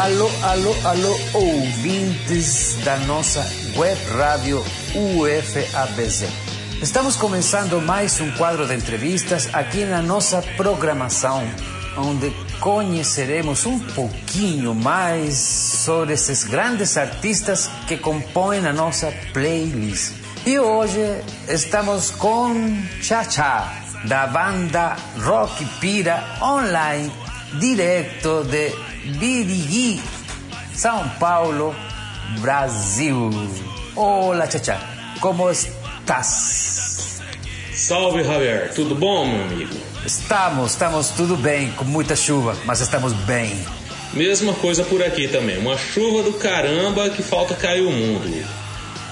Alô, alô, alô, ouvintes da nossa web rádio UFABZ. Estamos começando mais um quadro de entrevistas aqui na nossa programação, onde conheceremos um pouquinho mais sobre esses grandes artistas que compõem a nossa playlist. E hoje estamos com Cha-Cha, da banda Rock Pira Online, direto de Birigui, São Paulo, Brasil. Olá, Cha-Cha, como estás? Salve, Javier, tudo bom, meu amigo? Estamos, estamos tudo bem, com muita chuva, mas estamos bem. Mesma coisa por aqui também, uma chuva do caramba que falta cair o mundo.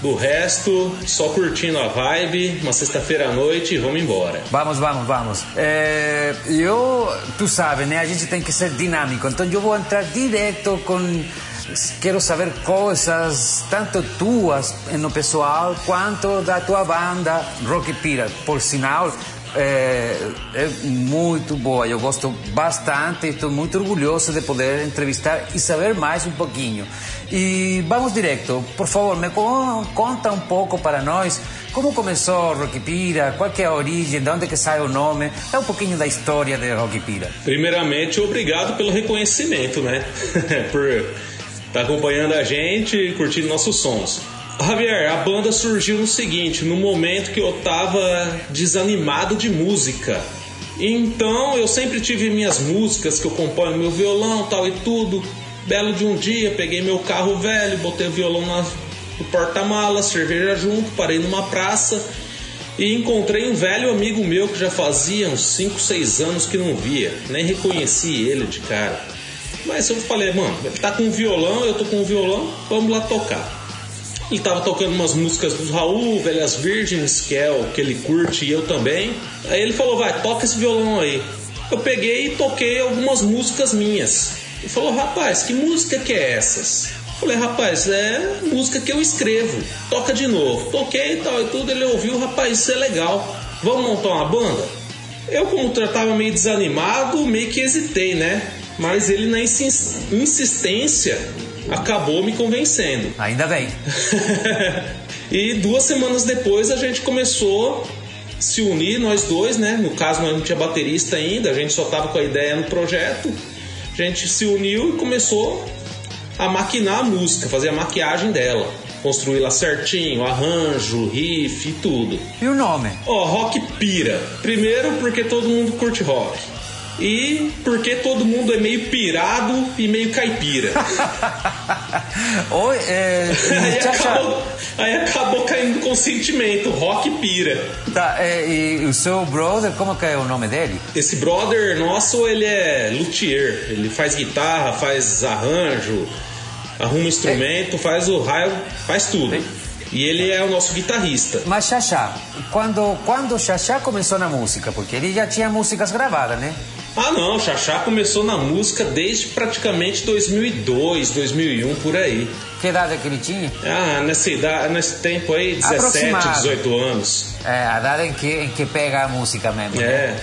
Do resto, só curtindo a vibe, uma sexta-feira à noite e vamos embora. Vamos, vamos, vamos. É, eu, tu sabe, né? A gente tem que ser dinâmico. Então eu vou entrar direto com. Quero saber coisas, tanto tuas no pessoal, quanto da tua banda Rock Pira. Por sinal, é, é, muito boa, eu gosto bastante, estou muito orgulhoso de poder entrevistar e saber mais um pouquinho. E vamos direto, por favor, me conta um pouco para nós como começou Roquipira, qual é a origem, de onde que sai o nome, dá um pouquinho da história de Roquipira. Primeiramente, obrigado pelo reconhecimento, né? por estar tá acompanhando a gente e curtindo nossos sons. Javier, a banda surgiu no seguinte, no momento que eu tava desanimado de música. Então eu sempre tive minhas músicas que eu componho meu violão tal e tudo. Belo de um dia, peguei meu carro velho, botei o violão na, no porta-malas, cerveja junto, parei numa praça e encontrei um velho amigo meu que já fazia uns 5, 6 anos que não via. Nem reconheci ele de cara. Mas eu falei, mano, ele tá com violão, eu tô com violão, vamos lá tocar. Ele tava tocando umas músicas do Raul, Velhas Virgens, que é o que ele curte e eu também. Aí ele falou, vai, toca esse violão aí. Eu peguei e toquei algumas músicas minhas. Ele falou, rapaz, que música que é essas? Eu falei, rapaz, é música que eu escrevo. Toca de novo. Toquei e tal e tudo. Ele ouviu, rapaz, isso é legal. Vamos montar uma banda? Eu, como tratava meio desanimado, meio que hesitei, né? Mas ele, na insistência, acabou me convencendo. Ainda bem. e duas semanas depois a gente começou a se unir, nós dois, né? No caso, nós não tinha baterista ainda, a gente só tava com a ideia no projeto a gente se uniu e começou a maquinar a música, fazer a maquiagem dela. Construí-la certinho, arranjo, riff e tudo. E o nome? Ó, oh, Rock Pira. Primeiro porque todo mundo curte rock. E porque todo mundo é meio pirado e meio caipira. Oi, é. aí, acabou, aí acabou caindo com sentimento, rock pira. Tá, é, e o seu brother, como que é o nome dele? Esse brother nosso, ele é luthier. Ele faz guitarra, faz arranjo, arruma instrumento, é. faz o raio, faz tudo. E ele é o nosso guitarrista. Mas Xaxá, quando, quando Xaxá começou na música? Porque ele já tinha músicas gravadas, né? Ah, não, o Xaxá começou na música desde praticamente 2002, 2001, por aí. Que idade é que ele tinha? Ah, nessa idade, nesse tempo aí, 17, 18 anos. É, a idade em que, em que pega a música mesmo. É. Né?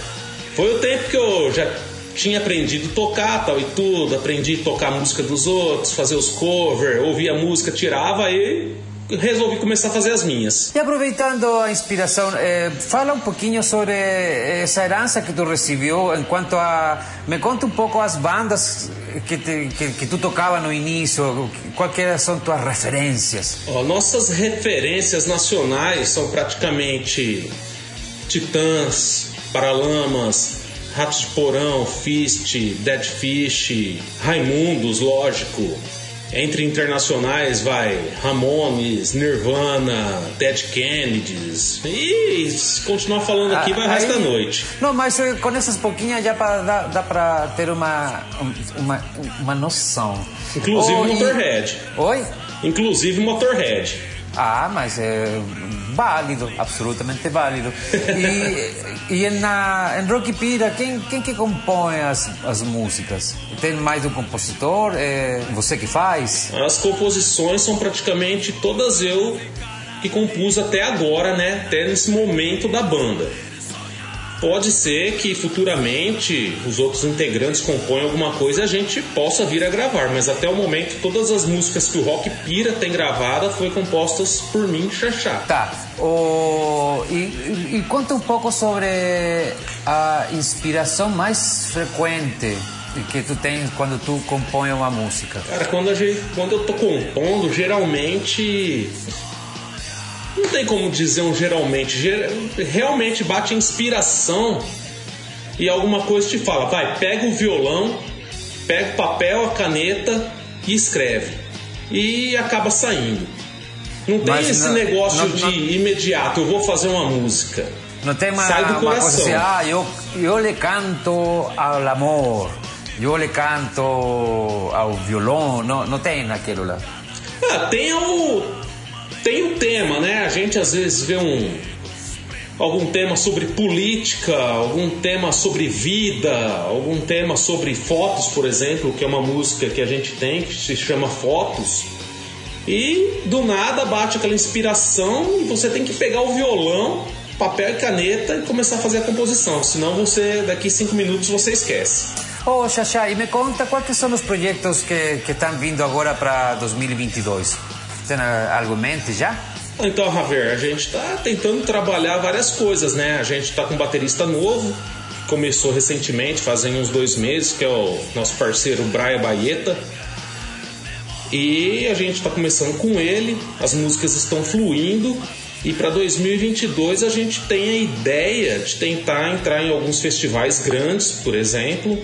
Foi o tempo que eu já tinha aprendido a tocar tal e tudo, aprendi a tocar a música dos outros, fazer os covers, ouvia a música, tirava e resolvi começar a fazer as minhas. E aproveitando a inspiração, eh, fala um pouquinho sobre essa herança que tu recebeu enquanto a... Me conta um pouco as bandas que, te, que, que tu tocava no início, quais são tuas referências? Oh, nossas referências nacionais são praticamente Titãs, Paralamas, Ratos de Porão, Fist, Dead Fish, Raimundos, lógico, entre internacionais vai Ramones, Nirvana, Dead Kennedys. E se continuar falando aqui, vai o resto da noite. Não, mas eh, com essas pouquinhas já pra, dá, dá para ter uma, uma, uma noção. Inclusive oh, Motorhead. E... Oi? Inclusive Motorhead. Ah, mas é válido, absolutamente válido. E, e na, em Rock Pira, quem, quem que compõe as, as músicas? Tem mais um compositor? É você que faz? As composições são praticamente todas eu que compus até agora, né? Até nesse momento da banda. Pode ser que futuramente os outros integrantes componham alguma coisa e a gente possa vir a gravar, mas até o momento todas as músicas que o Rock Pira tem gravada foi compostas por mim, Xaxá. Tá. O... E, e conta um pouco sobre a inspiração mais frequente que tu tens quando tu compõe uma música? Cara, quando, a gente, quando eu tô compondo, geralmente não tem como dizer um geralmente. Realmente bate inspiração e alguma coisa te fala, vai, pega o violão, pega o papel, a caneta e escreve. E acaba saindo. Não tem Mas esse não, negócio não, de não, imediato, eu vou fazer uma música. Não tem uma, Sai do coração. Assim, ah, eu, eu lhe canto ao amor, eu lhe canto ao violão, não, não tem aquilo lá. Ah, tem o, tem um tema, né? A gente às vezes vê um algum tema sobre política, algum tema sobre vida, algum tema sobre fotos, por exemplo, que é uma música que a gente tem que se chama Fotos. E do nada bate aquela inspiração e você tem que pegar o violão, papel e caneta e começar a fazer a composição, senão você daqui cinco minutos você esquece. Ô, oh, Xaxá, e me conta quais são os projetos que, estão vindo agora para 2022? Tem algo em mente já? Então, Javier, a gente está tentando trabalhar várias coisas, né? A gente está com um baterista novo, começou recentemente, fazem uns dois meses, que é o nosso parceiro Braia Baeta. E a gente está começando com ele, as músicas estão fluindo. E para 2022 a gente tem a ideia de tentar entrar em alguns festivais grandes, por exemplo,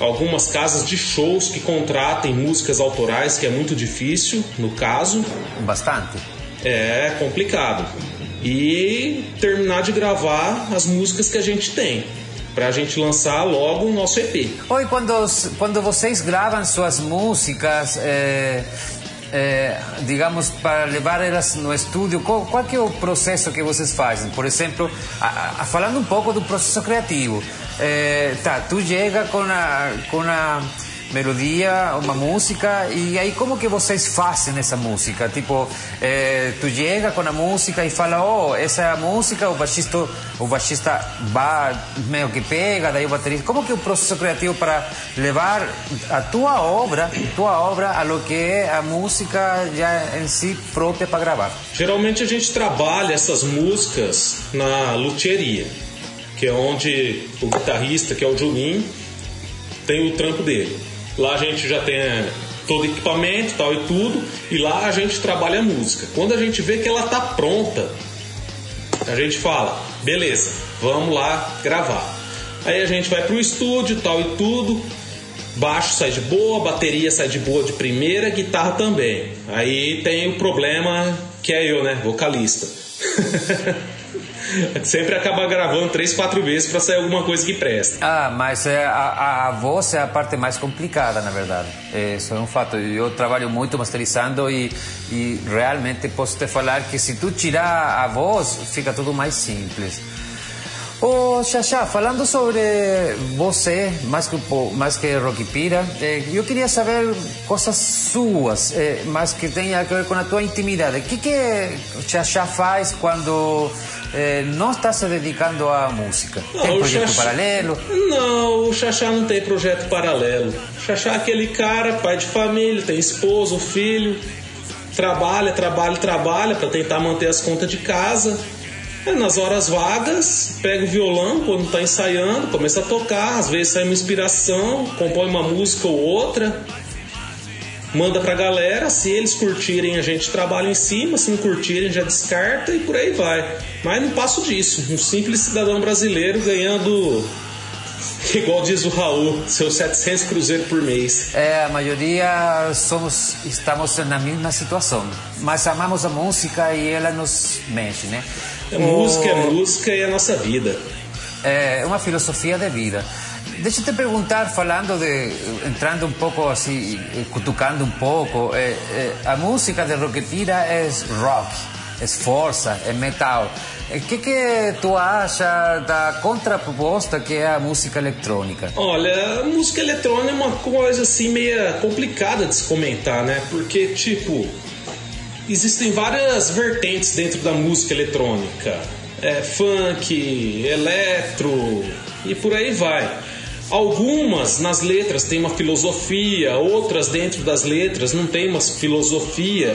algumas casas de shows que contratem músicas autorais, que é muito difícil no caso. Bastante. É complicado. E terminar de gravar as músicas que a gente tem para a gente lançar logo o nosso EP. Oi, quando, quando vocês gravam suas músicas, é, é, digamos, para levar elas no estúdio, qual, qual é o processo que vocês fazem? Por exemplo, a, a, falando um pouco do processo criativo, tá, tu chega com a, com a melodia, uma música, e aí como que vocês fazem essa música? Tipo, é, tu chega com a música e fala, oh, essa é a música, o baixista, o baixista vai meio que pega, daí o baterista. Como que é o processo criativo para levar a tua obra, tua obra a lo que é a música já em si própria para gravar? Geralmente a gente trabalha essas músicas na luthieria, que é onde o guitarrista, que é o Juninho, tem o trampo dele. Lá a gente já tem é, todo equipamento tal e tudo, e lá a gente trabalha a música. Quando a gente vê que ela tá pronta, a gente fala, beleza, vamos lá gravar. Aí a gente vai pro estúdio tal e tudo, baixo sai de boa, bateria sai de boa de primeira, guitarra também. Aí tem o problema que é eu, né, vocalista. sempre acaba gravando três, quatro vezes para sair alguma coisa que presta. Ah, mas é, a, a, voz é a parte mais complicada, na verdade. Isso é um fato. Eu trabalho muito masterizando e, e realmente posso te falar que se tu tirar a voz, fica tudo mais simples. Ô, oh, Xaxá, falando sobre você, mais que, mais que Rocky Pira, eh, eu queria saber coisas suas, eh, mas que tenha a ver com a tua intimidade. O que que Xaxá faz quando eh, não está se dedicando à música? Não, tem projeto Xaxá... paralelo? Não, o Xaxá não tem projeto paralelo. O Xaxá é aquele cara, pai de família, tem esposo, filho, trabalha, trabalha, trabalha para tentar manter as contas de casa é, nas horas vagas, pega o violão quando está ensaiando, começa a tocar, às vezes sai uma inspiração, compõe uma música ou outra, manda pra galera, se eles curtirem a gente trabalha em cima, se não curtirem já descarta e por aí vai. Mas não passo disso, um simples cidadão brasileiro ganhando igual diz o Raul, seus 700 cruzeiros por mês. É, a maioria somos, estamos na mesma situação, mas amamos a música e ela nos mexe, né? A música é música e é a nossa vida. É uma filosofia de vida. Deixa eu te perguntar, falando de. entrando um pouco assim, cutucando um pouco, é, é, a música de Roquetira é rock, é força, é metal. O que, que tu acha da contraproposta que é a música eletrônica? Olha, a música eletrônica é uma coisa assim meio complicada de se comentar, né? Porque, tipo, existem várias vertentes dentro da música eletrônica. é, funk, eletro e por aí vai. Algumas nas letras têm uma filosofia, outras dentro das letras não tem uma filosofia.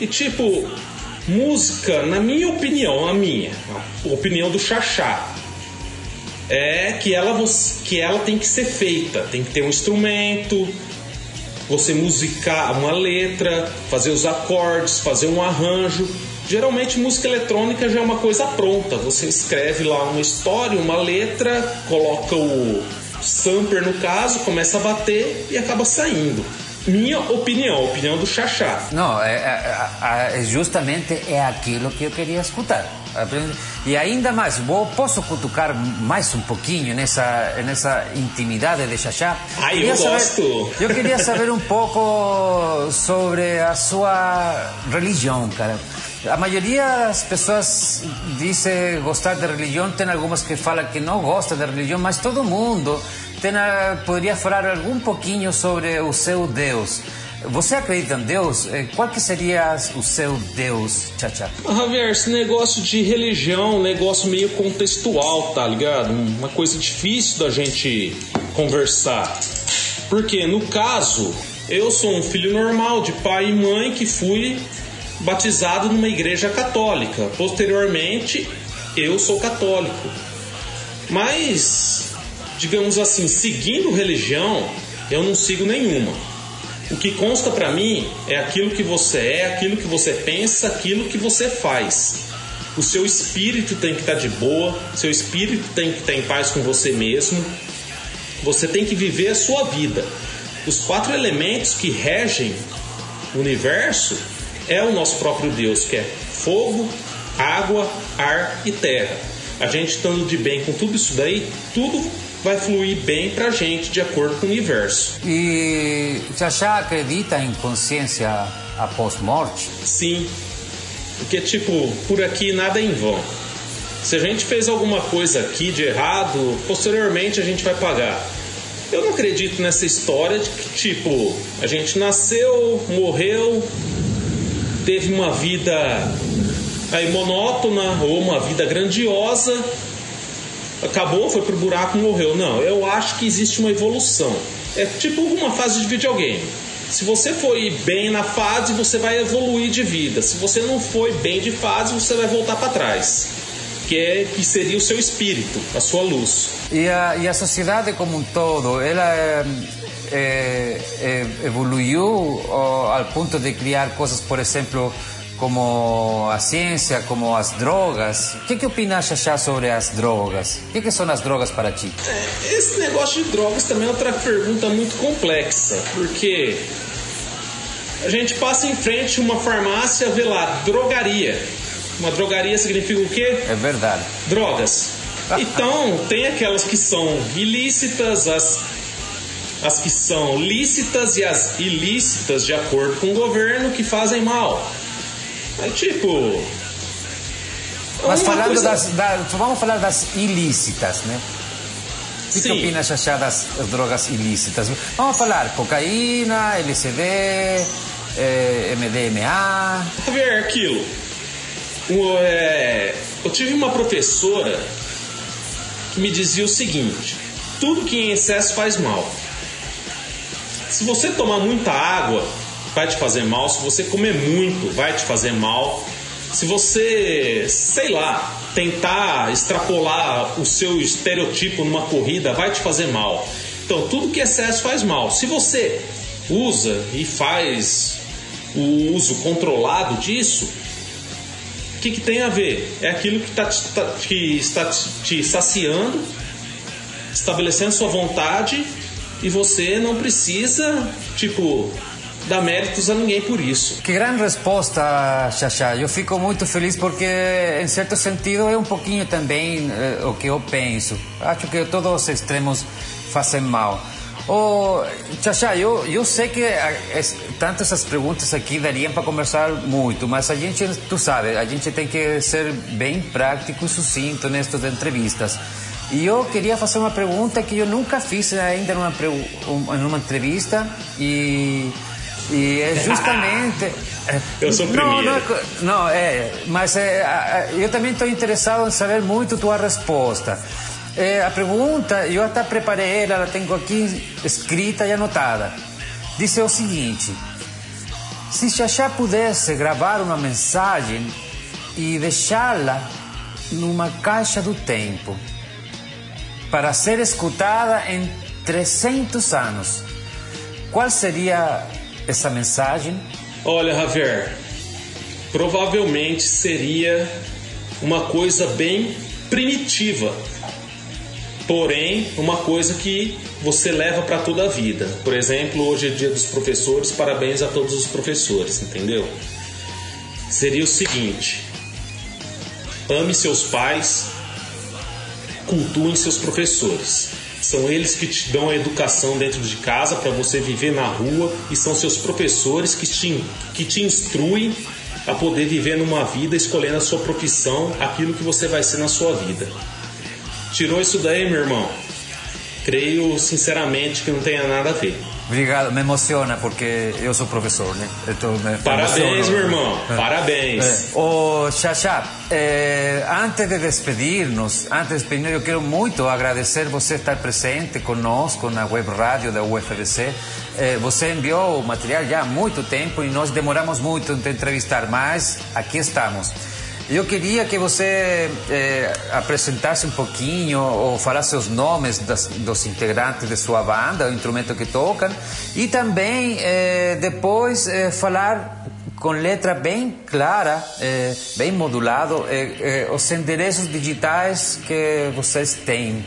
E tipo, música, na minha opinião, a minha, a opinião do Xaxá, é que ela, que ela tem que ser feita, tem que ter um instrumento, você musicar uma letra, fazer os acordes, fazer um arranjo. Geralmente música eletrônica já é uma coisa pronta. Você escreve lá uma história, uma letra, coloca o sampler no caso, começa a bater e acaba saindo. Minha opinião, opinião do Xaxá. Não, é, é, é, justamente é aquilo que eu queria escutar. E ainda mais, posso cutucar mais um pouquinho nessa, nessa intimidade de Xaxá? Ai, eu saber, gosto! Eu queria saber um pouco sobre a sua religião, cara. A maioria das pessoas diz gostar de religião, tem algumas que falam que não gosta de religião, mas todo mundo tem, poderia falar algum pouquinho sobre o seu Deus. Você acredita em Deus? Eh, qual que seria o seu Deus, Tchá ah, Javier, esse negócio de religião, negócio meio contextual, tá ligado? Uma coisa difícil da gente conversar. Porque, no caso, eu sou um filho normal de pai e mãe que fui batizado numa igreja católica. Posteriormente, eu sou católico. Mas, digamos assim, seguindo religião, eu não sigo nenhuma. O que consta para mim é aquilo que você é, aquilo que você pensa, aquilo que você faz. O seu espírito tem que estar tá de boa, seu espírito tem que estar tá em paz com você mesmo. Você tem que viver a sua vida. Os quatro elementos que regem o universo é o nosso próprio Deus, que é fogo, água, ar e terra. A gente estando de bem com tudo isso daí, tudo vai fluir bem para a gente de acordo com o universo. E já acredita em consciência após morte? Sim, porque tipo, por aqui nada é em vão. Se a gente fez alguma coisa aqui de errado, posteriormente a gente vai pagar. Eu não acredito nessa história de que, tipo, a gente nasceu, morreu, teve uma vida aí monótona ou uma vida grandiosa acabou, foi pro buraco, morreu. Não, eu acho que existe uma evolução. É tipo uma fase de videogame. Se você foi bem na fase, você vai evoluir de vida. Se você não foi bem de fase, você vai voltar para trás. Que, é, que seria o seu espírito, a sua luz. E a, e a sociedade como um todo, ela é, é, é, evoluiu ao ponto de criar coisas, por exemplo, como a ciência, como as drogas. O que, que opina Xaxá sobre as drogas? O que, que são as drogas para ti? Esse negócio de drogas também é outra pergunta muito complexa, porque a gente passa em frente uma farmácia, vê lá, drogaria. Uma drogaria significa o quê? É verdade. Drogas. Então, tem aquelas que são ilícitas, as, as que são lícitas e as ilícitas, de acordo com o governo, que fazem mal. É tipo. Mas falando coisa... das, da, vamos falar das ilícitas, né? O que, que opina, Xaxá, das drogas ilícitas? Vamos falar cocaína, LSD, eh, MDMA. Javier, aquilo. É, eu tive uma professora que me dizia o seguinte: tudo que em excesso faz mal. Se você tomar muita água, vai te fazer mal. Se você comer muito, vai te fazer mal. Se você, sei lá, tentar extrapolar o seu estereotipo numa corrida, vai te fazer mal. Então, tudo que é excesso faz mal. Se você usa e faz o uso controlado disso, o que, que tem a ver? É aquilo que, tá, tá, que está te saciando, estabelecendo sua vontade e você não precisa, tipo, dar méritos a ninguém por isso. Que grande resposta, Xaxá. Eu fico muito feliz porque, em certo sentido, é um pouquinho também eh, o que eu penso. Acho que todos os extremos fazem mal. Oh, Xaxá, eu, eu sei que é, tanto essas perguntas aqui dariam para conversar muito, mas a gente, tu sabe, a gente tem que ser bem prático e sucinto nestas entrevistas. E eu queria fazer uma pergunta que eu nunca fiz ainda numa, numa entrevista e E é justamente. eu sou primeiro. Não, não, não é, mas é, eu também estou interessado em saber muito tua resposta. É, a pergunta, eu até preparei ela, ela tenho aqui escrita e anotada. Diz o seguinte: se Xaxá pudesse gravar uma mensagem e deixá-la numa caixa do tempo para ser escutada em 300 anos, qual seria essa mensagem? Olha, Javier, provavelmente seria uma coisa bem primitiva, porém uma coisa que você leva para toda a vida. Por exemplo, hoje é dia dos professores, parabéns a todos os professores, entendeu? Seria o seguinte: ame seus pais, cultuem seus professores. São eles que te dão a educação dentro de casa para você viver na rua e são seus professores que te, que te instruem a poder viver numa vida escolhendo a sua profissão, aquilo que você vai ser na sua vida. Tirou isso daí, meu irmão? Creio sinceramente que não tenha nada a ver. Obrigado, me emociona porque eu sou professor, né? Então, Parabéns, meu irmão, é. parabéns. É. Oh, Xaxá, eh, antes de despedir-nos, antes de despedir eu quero muito agradecer você estar presente conosco na web rádio da UFBC. Eh, você enviou o material já há muito tempo e nós demoramos muito em te entrevistar, mas aqui estamos. Eu queria que você eh, apresentasse um pouquinho ou falasse os nomes das, dos integrantes de sua banda, o instrumento que tocam, e também eh, depois eh, falar com letra bem clara, bem modulado, os endereços digitais que vocês têm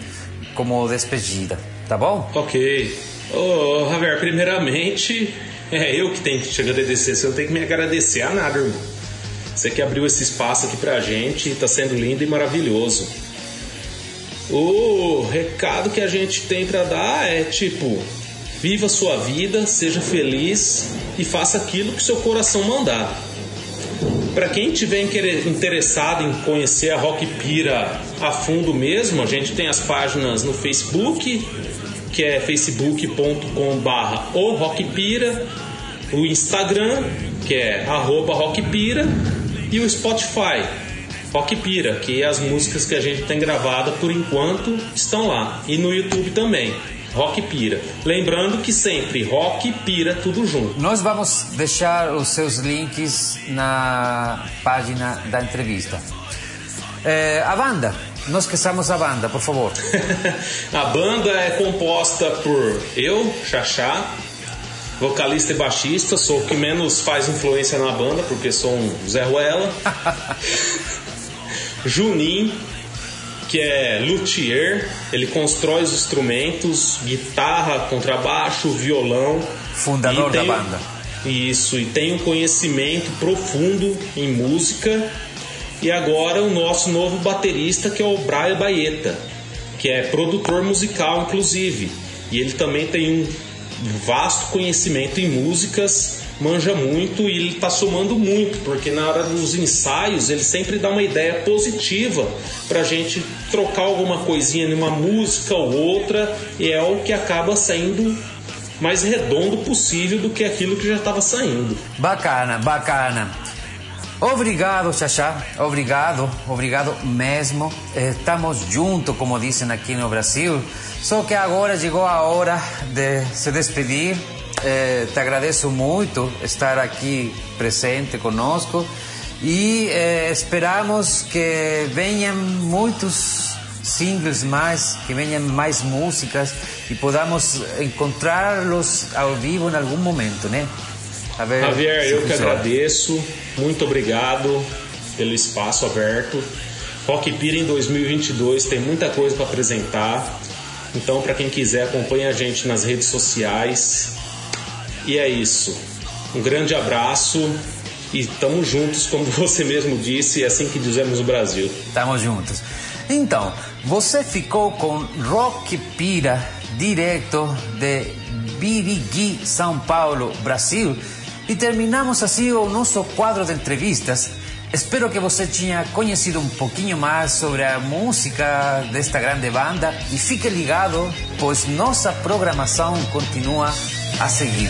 como despedida, tá bom? Ok. Ô, oh, Javier, primeiramente, é eu que tenho que te agradecer, você não tem que me agradecer a nada, irmão. Você que abriu esse espaço aqui pra gente, está sendo lindo e maravilhoso. O recado que a gente tem para dar é tipo: viva sua vida, seja feliz e faça aquilo que seu coração mandar. Para quem tiver interessado em conhecer a Rock Pira a fundo mesmo, a gente tem as páginas no Facebook, que é facebook.com/barra o Rockpira, o Instagram, que é arroba Rockpira, e o Spotify, Rock Pira, que é as músicas que a gente tem gravado por enquanto estão lá. E no YouTube também. Rock Pira. Lembrando que sempre Rock Pira tudo junto. Nós vamos deixar os seus links na página da entrevista. É, a banda, nós esqueçamos a banda, por favor. a banda é composta por eu, Xaxá, vocalista e baixista, sou o que menos faz influência na banda, porque sou um Zé Ruela. Juninho, que é luthier, ele constrói os instrumentos, guitarra, contrabaixo, violão. Fundador da banda. Isso, e tem um conhecimento profundo em música. E agora o nosso novo baterista, que é o Brian Baeta, que é produtor musical, inclusive. E ele também tem um vasto conhecimento em músicas, manja muito e ele está somando muito, porque na hora dos ensaios ele sempre dá uma ideia positiva para a gente trocar alguma coisinha numa música ou outra, e é o que acaba saindo mais redondo possível do que aquilo que já estava saindo. Bacana, bacana. Obrigado, Xaxá. Obrigado, obrigado mesmo. Estamos juntos, como dizem aqui no Brasil. Só que agora chegou a hora de se despedir. Eh, te agradeço muito estar aqui presente conosco e eh, esperamos que venham muitos singles mais, que venham mais músicas e podamos encontrá-los ao vivo em algum momento, né? Javier, eu que agradeço, muito obrigado pelo espaço aberto. Rock Pira em 2022 tem muita coisa para apresentar. Então, para quem quiser, acompanhe a gente nas redes sociais. E é isso. Um grande abraço e estamos juntos, como você mesmo disse, é assim que dizemos no Brasil. Estamos juntos. Então, você ficou com Rock Pira, direto de Birigui, São Paulo, Brasil. E terminamos assim o nosso quadro de entrevistas Espero que você tenha conhecido um pouquinho mais sobre a música desta grande banda e fique ligado, pois nossa programação continua a seguir.